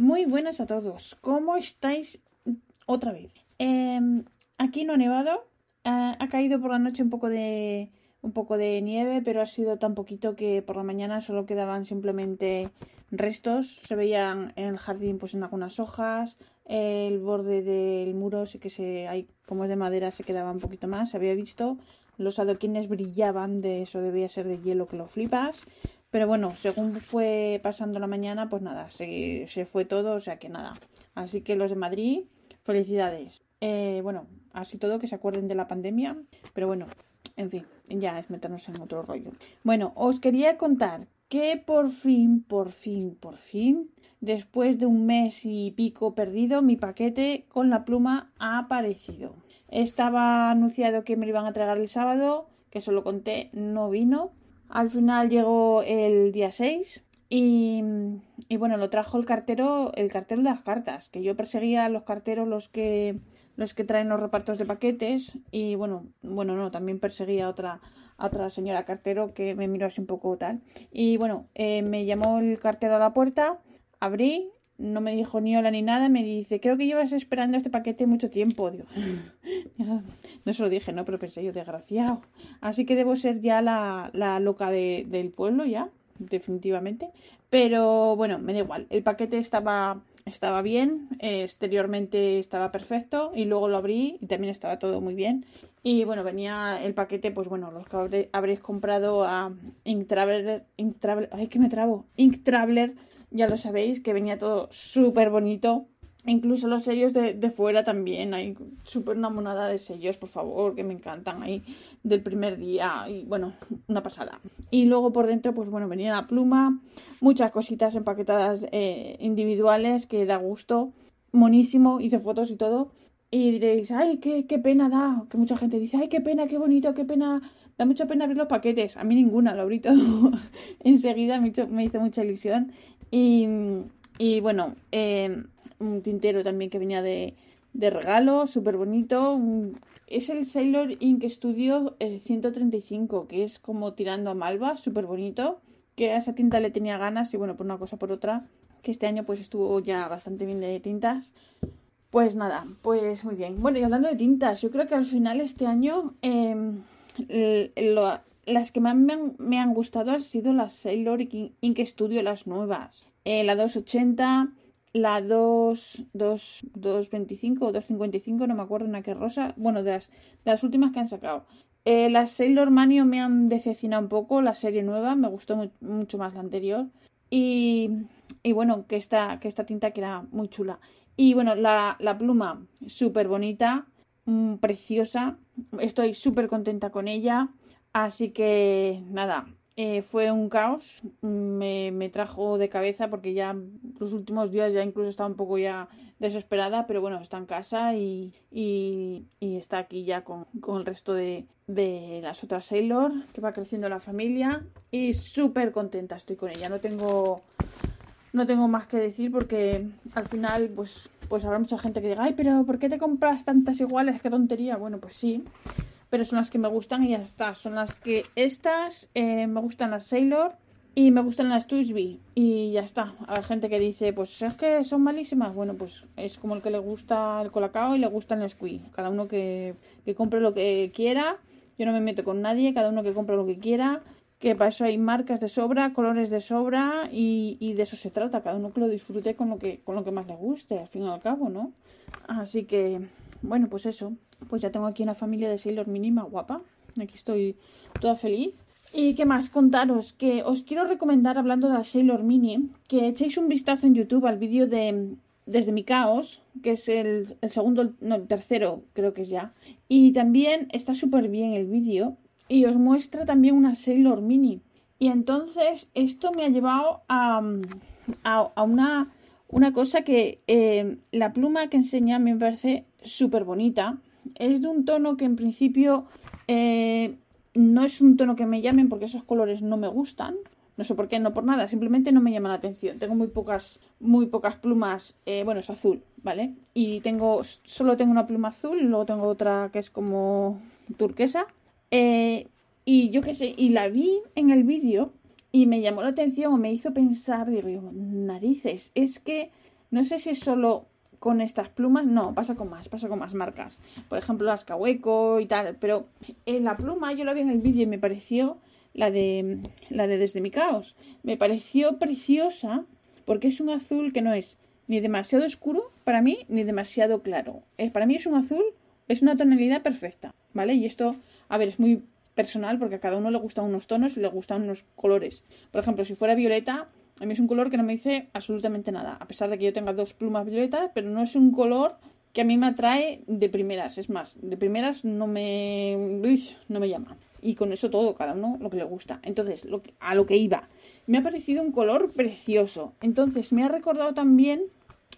Muy buenas a todos. ¿Cómo estáis otra vez? Em, aquí no ha nevado. Ah, ha caído por la noche un poco de un poco de nieve, pero ha sido tan poquito que por la mañana solo quedaban simplemente restos. Se veían en el jardín pues en algunas hojas. El borde del muro sí que se hay como es de madera se quedaba un poquito más. Se había visto los adoquines brillaban de eso debía ser de hielo que lo flipas. Pero bueno, según fue pasando la mañana, pues nada, se, se fue todo, o sea que nada. Así que los de Madrid, felicidades. Eh, bueno, así todo, que se acuerden de la pandemia. Pero bueno, en fin, ya es meternos en otro rollo. Bueno, os quería contar que por fin, por fin, por fin, después de un mes y pico perdido, mi paquete con la pluma ha aparecido. Estaba anunciado que me lo iban a entregar el sábado, que eso lo conté, no vino. Al final llegó el día 6 y, bueno, lo trajo el cartero, el cartero de las cartas, que yo perseguía a los carteros los que los que traen los repartos de paquetes y bueno, bueno, no, también perseguía a otra otra señora cartero que me miró así un poco tal. Y bueno, eh, me llamó el cartero a la puerta, abrí, no me dijo ni hola ni nada, me dice, creo que llevas esperando este paquete mucho tiempo. Digo, no se lo dije, no, pero pensé yo, desgraciado. Así que debo ser ya la, la loca de, del pueblo, ya, definitivamente. Pero bueno, me da igual. El paquete estaba, estaba bien, exteriormente estaba perfecto y luego lo abrí y también estaba todo muy bien. Y bueno, venía el paquete, pues bueno, los que habré, habréis comprado a Ink Traveler, Ink Traveler, ay que me trabo, Ink Traveler, ya lo sabéis, que venía todo súper bonito. Incluso los sellos de, de fuera también, hay súper una monada de sellos, por favor, que me encantan ahí del primer día y bueno, una pasada. Y luego por dentro, pues bueno, venía la pluma, muchas cositas empaquetadas eh, individuales que da gusto, monísimo, hice fotos y todo. Y diréis, ay, qué, qué pena da, que mucha gente dice, ay, qué pena, qué bonito, qué pena, da mucha pena abrir los paquetes. A mí ninguna, lo abrí todo enseguida, me hizo, me hizo mucha ilusión. Y, y bueno, eh, un tintero también que venía de, de regalo, súper bonito. Es el Sailor Ink Studio eh, 135, que es como tirando a malva, súper bonito. Que a esa tinta le tenía ganas y bueno, por una cosa por otra, que este año pues estuvo ya bastante bien de tintas. Pues nada, pues muy bien. Bueno, y hablando de tintas, yo creo que al final este año eh, lo, las que más me han, gustado han sido las Sailor Ink Studio, las nuevas. Eh, la 280, la 2, 2, 225 o 255, no me acuerdo una que rosa. Bueno, de las, las últimas que han sacado. Eh, las Sailor Manio me han decepcionado un poco, la serie nueva, me gustó mucho más la anterior. Y, bueno, que esta, que esta tinta que era muy chula. Y bueno, la, la pluma, súper bonita, mmm, preciosa. Estoy súper contenta con ella. Así que nada, eh, fue un caos. Me, me, trajo de cabeza porque ya los últimos días ya incluso estaba un poco ya desesperada. Pero bueno, está en casa y, y, y está aquí ya con, con el resto de, de las otras Sailor, que va creciendo la familia. Y súper contenta estoy con ella. No tengo no tengo más que decir porque al final pues pues habrá mucha gente que diga ay pero ¿por qué te compras tantas iguales qué tontería bueno pues sí pero son las que me gustan y ya está. Son las que estas eh, me gustan las Sailor y me gustan las Twisby y ya está. Hay gente que dice pues es que son malísimas. Bueno pues es como el que le gusta el colacao y le gusta el Nesquik. Cada uno que, que compre lo que quiera. Yo no me meto con nadie. Cada uno que compre lo que quiera. Que para eso hay marcas de sobra, colores de sobra y, y, de eso se trata, cada uno que lo disfrute con lo que, con lo que más le guste, al fin y al cabo, ¿no? Así que, bueno, pues eso, pues ya tengo aquí una familia de Sailor Mínima guapa, aquí estoy toda feliz. Y qué más contaros, que os quiero recomendar, hablando de la Sailor Mini, que echéis un vistazo en YouTube al vídeo de Desde mi caos, que es el, segundo, no, el tercero creo que es ya, y también está súper bien el vídeo y os muestra también una Sailor Mini. Y entonces esto me ha llevado a, a, a una, una cosa que eh, la pluma que enseña me parece súper bonita. Es de un tono que en principio eh, no es un tono que me llamen porque esos colores no me gustan. No sé por qué, no por nada, simplemente no me llama la atención. Tengo muy pocas, muy pocas plumas, eh, bueno, es azul, ¿vale? Y tengo, solo tengo una pluma azul, y luego tengo otra que es como turquesa. Eh, y yo qué sé, y la vi en el vídeo y me llamó la atención o me hizo pensar, digo, narices, es que no sé si es solo con estas plumas, no, pasa con más, pasa con más marcas. Por ejemplo, las Kaweco y tal, pero en la pluma yo la vi en el vídeo y me pareció la de la de Desde mi caos. Me pareció preciosa porque es un azul que no es ni demasiado oscuro para mí ni demasiado claro. Es, para mí es un azul, es una tonalidad perfecta, ¿vale? Y esto, a ver, es muy personal porque a cada uno le gustan unos tonos y le gustan unos colores. Por ejemplo, si fuera violeta, a mí es un color que no me dice absolutamente nada, a pesar de que yo tenga dos plumas violetas, pero no es un color que a mí me atrae de primeras. Es más, de primeras no me, no me llama. Y con eso todo, cada uno lo que le gusta. Entonces, a lo que iba. Me ha parecido un color precioso. Entonces, me ha recordado también,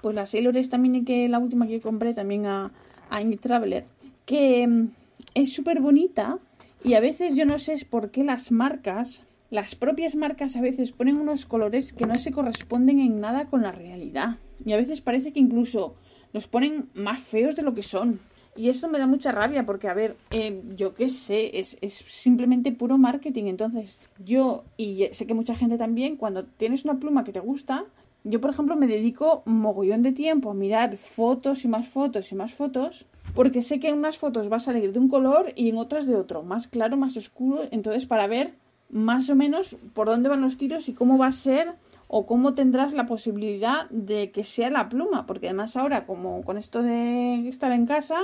pues la Sailor es también que la última que compré también a, a Traveler, que mm, es súper bonita. Y a veces yo no sé por qué las marcas, las propias marcas a veces ponen unos colores que no se corresponden en nada con la realidad. Y a veces parece que incluso los ponen más feos de lo que son. Y esto me da mucha rabia porque, a ver, eh, yo qué sé, es, es, simplemente puro marketing. Entonces, yo, y sé que mucha gente también, cuando tienes una pluma que te gusta, yo, por ejemplo, me dedico mogollón de tiempo a mirar fotos y más fotos y más fotos, porque sé que en unas fotos va a salir de un color y en otras de otro, más claro, más oscuro. Entonces, para ver más o menos por dónde van los tiros y cómo va a ser o cómo tendrás la posibilidad de que sea la pluma, porque además ahora como con esto de estar en casa,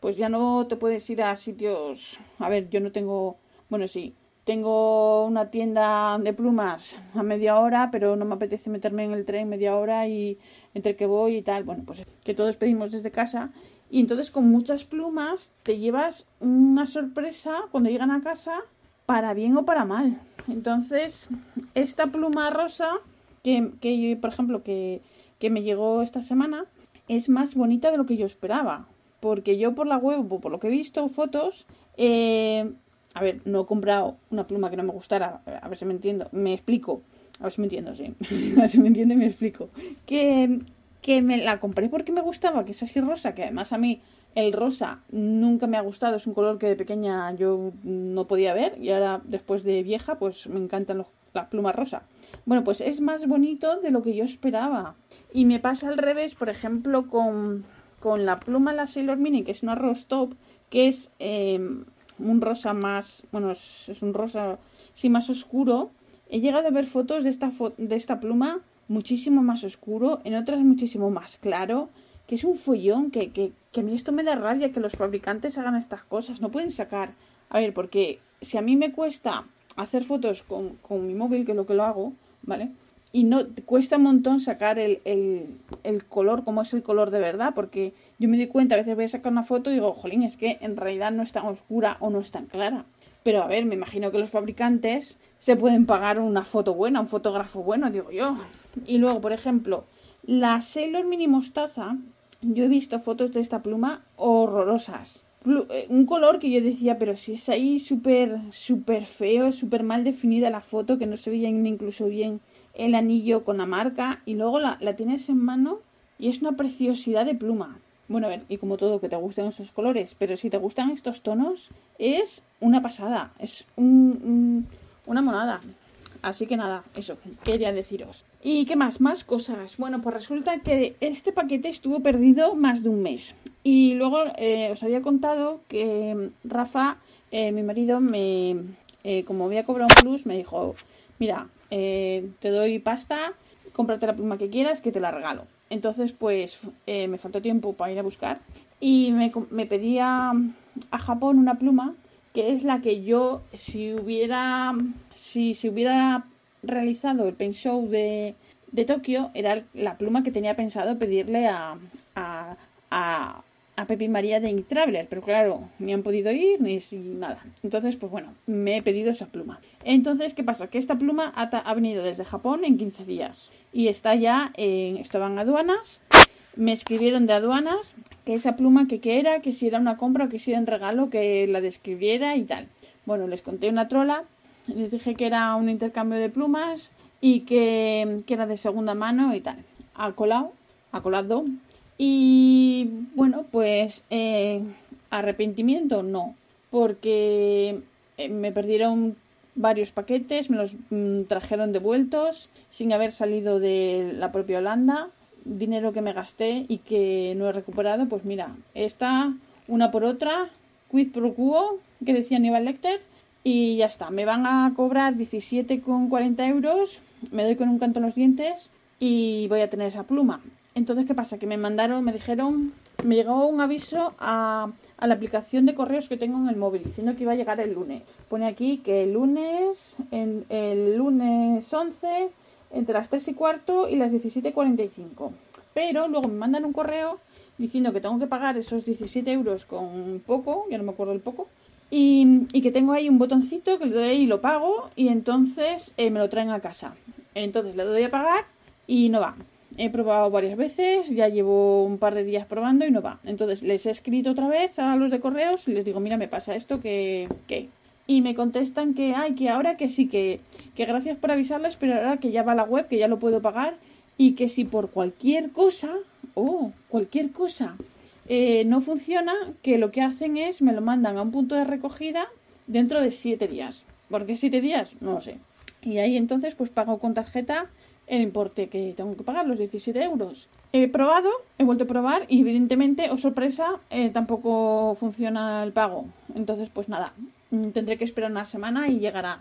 pues ya no te puedes ir a sitios, a ver, yo no tengo, bueno, sí, tengo una tienda de plumas a media hora, pero no me apetece meterme en el tren media hora y entre que voy y tal, bueno, pues que todos pedimos desde casa. Y entonces con muchas plumas te llevas una sorpresa cuando llegan a casa para bien o para mal. Entonces, esta pluma rosa que, que por ejemplo, que, que me llegó esta semana, es más bonita de lo que yo esperaba. Porque yo por la web, por lo que he visto, fotos, eh, a ver, no he comprado una pluma que no me gustara, a ver si me entiendo, me explico, a ver si me entiendo, sí, a ver si me entiende, me explico. Que, que me la compré porque me gustaba, que es así rosa, que además a mí el rosa nunca me ha gustado, es un color que de pequeña yo no podía ver y ahora después de vieja pues me encantan los la pluma rosa. Bueno, pues es más bonito de lo que yo esperaba. Y me pasa al revés, por ejemplo, con, con la pluma la Sailor Mini, que es una Rose Top, que es eh, un rosa más, bueno, es, un rosa sí más oscuro. He llegado a ver fotos de esta, de esta pluma muchísimo más oscuro, en otras muchísimo más claro, que es un follón, que, que, que a mí esto me da rabia que los fabricantes hagan estas cosas. No pueden sacar, a ver, porque si a mí me cuesta hacer fotos con, con, mi móvil, que es lo que lo hago, ¿vale? Y no cuesta un montón sacar el, el, el, color como es el color de verdad, porque yo me doy cuenta, a veces voy a sacar una foto y digo, jolín, es que en realidad no es tan oscura o no es tan clara. Pero a ver, me imagino que los fabricantes se pueden pagar una foto buena, un fotógrafo bueno, digo yo. Y luego, por ejemplo, la Sailor Mini Mostaza, yo he visto fotos de esta pluma horrorosas eh, un color que yo decía, pero si es ahí súper, súper feo, súper mal definida la foto, que no se veía incluso bien el anillo con la marca, y luego la, la, tienes en mano y es una preciosidad de pluma. Bueno, a ver, y como todo, que te gusten esos colores, pero si te gustan estos tonos, es una pasada, es un, un, una monada. Así que nada, eso, quería deciros. ¿Y qué más? Más cosas. Bueno, pues resulta que este paquete estuvo perdido más de un mes. Y luego eh, os había contado que Rafa, eh, mi marido, me, eh, como había cobrado un plus, me dijo, mira, te doy pasta, cómprate la pluma que quieras, que te la regalo. Entonces, pues me faltó tiempo para ir a buscar y me pedía a Japón una pluma que es la que yo, si hubiera, si se hubiera realizado el Paint Show de, de Tokio, era la pluma que tenía pensado pedirle a, a, a, Pepi María de Ink Traveler, pero claro, ni han podido ir ni si nada. Entonces, pues bueno, me he pedido esa pluma. Entonces, ¿qué pasa? Que esta pluma ha, ha venido desde Japón en 15 días y está ya en. Estaban aduanas. Me escribieron de aduanas que esa pluma que, que era, que si era una compra o que si era un regalo, que la describiera y tal. Bueno, les conté una trola, les dije que era un intercambio de plumas y que, que era de segunda mano y tal. Ha colado, ha colado. Y bueno, pues eh, arrepentimiento no, porque eh, me perdieron varios paquetes, me los mm, trajeron devueltos sin haber salido de la propia Holanda, dinero que me gasté y que no he recuperado, pues mira, esta una por otra, quid pro quo, que decía Aníbal Lecter, y ya está, me van a cobrar 17,40 euros, me doy con un canto en los dientes y voy a tener esa pluma. Entonces, ¿qué pasa? Que me mandaron, me dijeron, me llegó un aviso a, a, la aplicación de correos que tengo en el móvil diciendo que iba a llegar el lunes. Pone aquí que el lunes, en, el lunes 11, entre las 3 y cuarto y las 17.45. Pero luego me mandan un correo diciendo que tengo que pagar esos 17 euros con poco, ya no me acuerdo el poco, y, que tengo ahí un botoncito que le doy y lo pago y entonces eh, me lo traen a casa. Entonces le doy a pagar y no va. He probado varias veces, ya llevo un par de días probando y no va. Entonces les he escrito otra vez a los de correos y les digo, mira, me pasa esto, que... Y me contestan que, ay, que ahora que sí, que, que gracias por avisarles, pero ahora que ya va la web, que ya lo puedo pagar y que si por cualquier cosa, oh, cualquier cosa, eh, no funciona, que lo que hacen es me lo mandan a un punto de recogida dentro de siete días. ¿Por qué siete días? No lo sé. Y ahí entonces pues pago con tarjeta el importe que tengo que pagar, los 17 euros. He probado, he vuelto a probar y evidentemente, o oh sorpresa, eh, tampoco funciona el pago. Entonces, pues nada, tendré que esperar una semana y llegará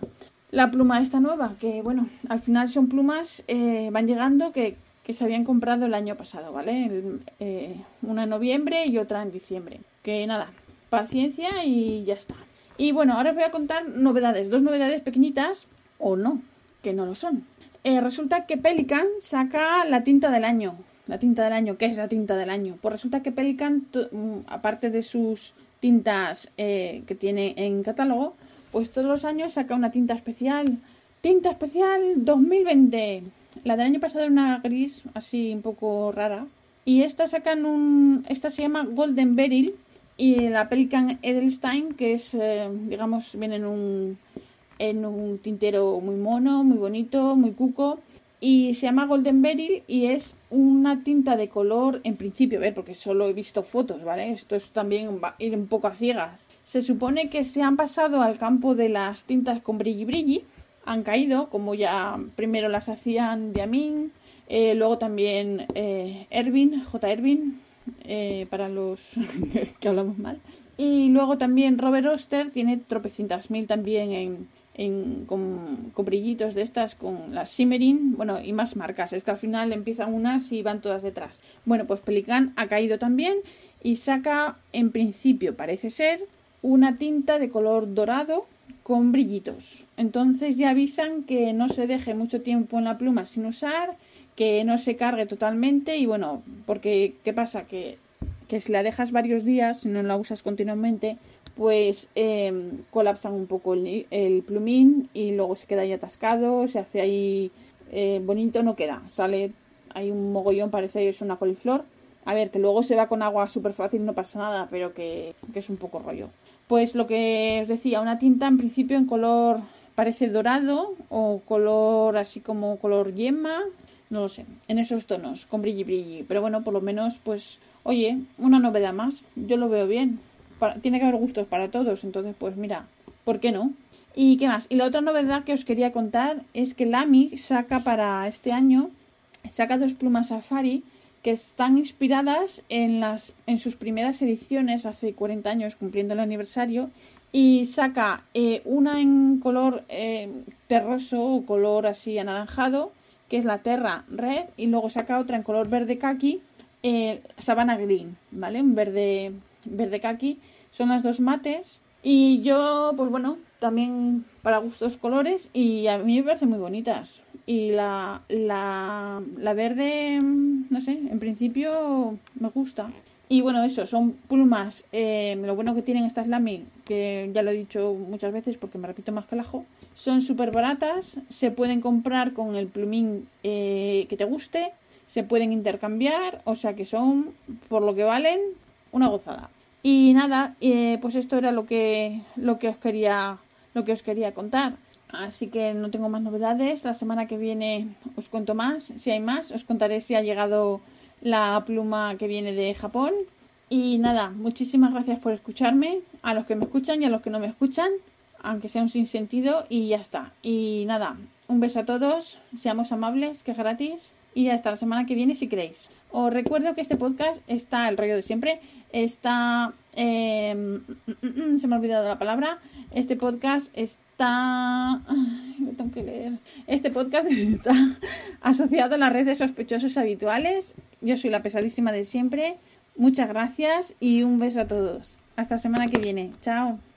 la pluma esta nueva, que bueno, al final son plumas, eh, van llegando que, que, se habían comprado el año pasado, ¿vale? Eh, una en noviembre y otra en diciembre. Que nada, paciencia y ya está. Y bueno, ahora os voy a contar novedades, dos novedades pequeñitas o no, que no lo son. Eh, resulta que Pelican saca la tinta del año. La tinta del año, ¿qué es la tinta del año? Pues resulta que Pelican, mm, aparte de sus tintas eh, que tiene en catálogo, pues todos los años saca una tinta especial. Tinta especial 2020. La del año pasado era una gris así un poco rara. Y esta sacan un. Esta se llama Golden Beryl. Y la Pelican Edelstein, que es, eh, digamos, viene en un en un tintero muy mono, muy bonito, muy cuco. Y se llama Golden Beryl y es una tinta de color, en principio, a ver, porque solo he visto fotos, ¿vale? Esto es también va a ir un poco a ciegas. Se supone que se han pasado al campo de las tintas con brilli brilli. Han caído, como ya primero las hacían Diamin, eh, luego también eh, J. Ervin, eh, para los que hablamos mal. Y luego también Robert Oster tiene tropecientas mil también en, en, con, con, brillitos de estas, con las Simmering, bueno, y más marcas. Es que al final empiezan unas y van todas detrás. Bueno, pues Pelican ha caído también y saca, en principio, parece ser, una tinta de color dorado con brillitos. Entonces ya avisan que no se deje mucho tiempo en la pluma sin usar, que no se cargue totalmente y bueno, porque ¿qué pasa? Que, que si la dejas varios días, y no la usas continuamente, pues eh, colapsan un poco el, el, plumín y luego se queda ahí atascado, se hace ahí eh, bonito, no queda, sale hay un mogollón, parece es una coliflor. A ver, que luego se va con agua súper fácil, no pasa nada, pero que, que es un poco rollo. Pues lo que os decía, una tinta en principio en color parece dorado o color así como color yema, no lo sé, en esos tonos, con brilli brilli. Pero bueno, por lo menos, pues, oye, una novedad más, yo lo veo bien tiene que haber gustos para todos, entonces pues mira, ¿por qué no? ¿Y qué más? Y la otra novedad que os quería contar es que Lamy saca para este año, saca dos plumas Safari que están inspiradas en, las, en sus primeras ediciones hace 40 años, cumpliendo el aniversario, y saca eh, una en color eh, terroso o color así anaranjado, que es la Terra Red, y luego saca otra en color verde kaki, eh, Savannah Green, ¿vale? Un verde, verde kaki son las dos mates. Y yo, pues bueno, también para gustos colores y a mí me parecen muy bonitas. Y la, la, la verde, no sé, en principio me gusta. Y bueno, eso, son plumas. eh, lo bueno que tienen estas Lamy, que ya lo he dicho muchas veces porque me repito más que el ajo, son súper baratas. Se pueden comprar con el plumín eh, que te guste. Se pueden intercambiar. O sea que son, por lo que valen, una gozada. Y nada, eh, pues esto era lo que, lo que os quería, lo que os quería contar. Así que no tengo más novedades. La semana que viene os cuento más. Si hay más, os contaré si ha llegado la pluma que viene de Japón. Y nada, muchísimas gracias por escucharme, a los que me escuchan y a los que no me escuchan, aunque sea un sinsentido, y ya está. Y nada, un beso a todos, seamos amables, que es gratis, y hasta la semana que viene si queréis. Os recuerdo que este podcast está, el rollo de siempre, está... eh, mm, mm, mm, se me ha olvidado la palabra. Este podcast está... tengo que leer. Este podcast está asociado a la red de sospechosos habituales. Yo soy la pesadísima de siempre. Muchas gracias y un beso a todos. Hasta semana que viene. Chao.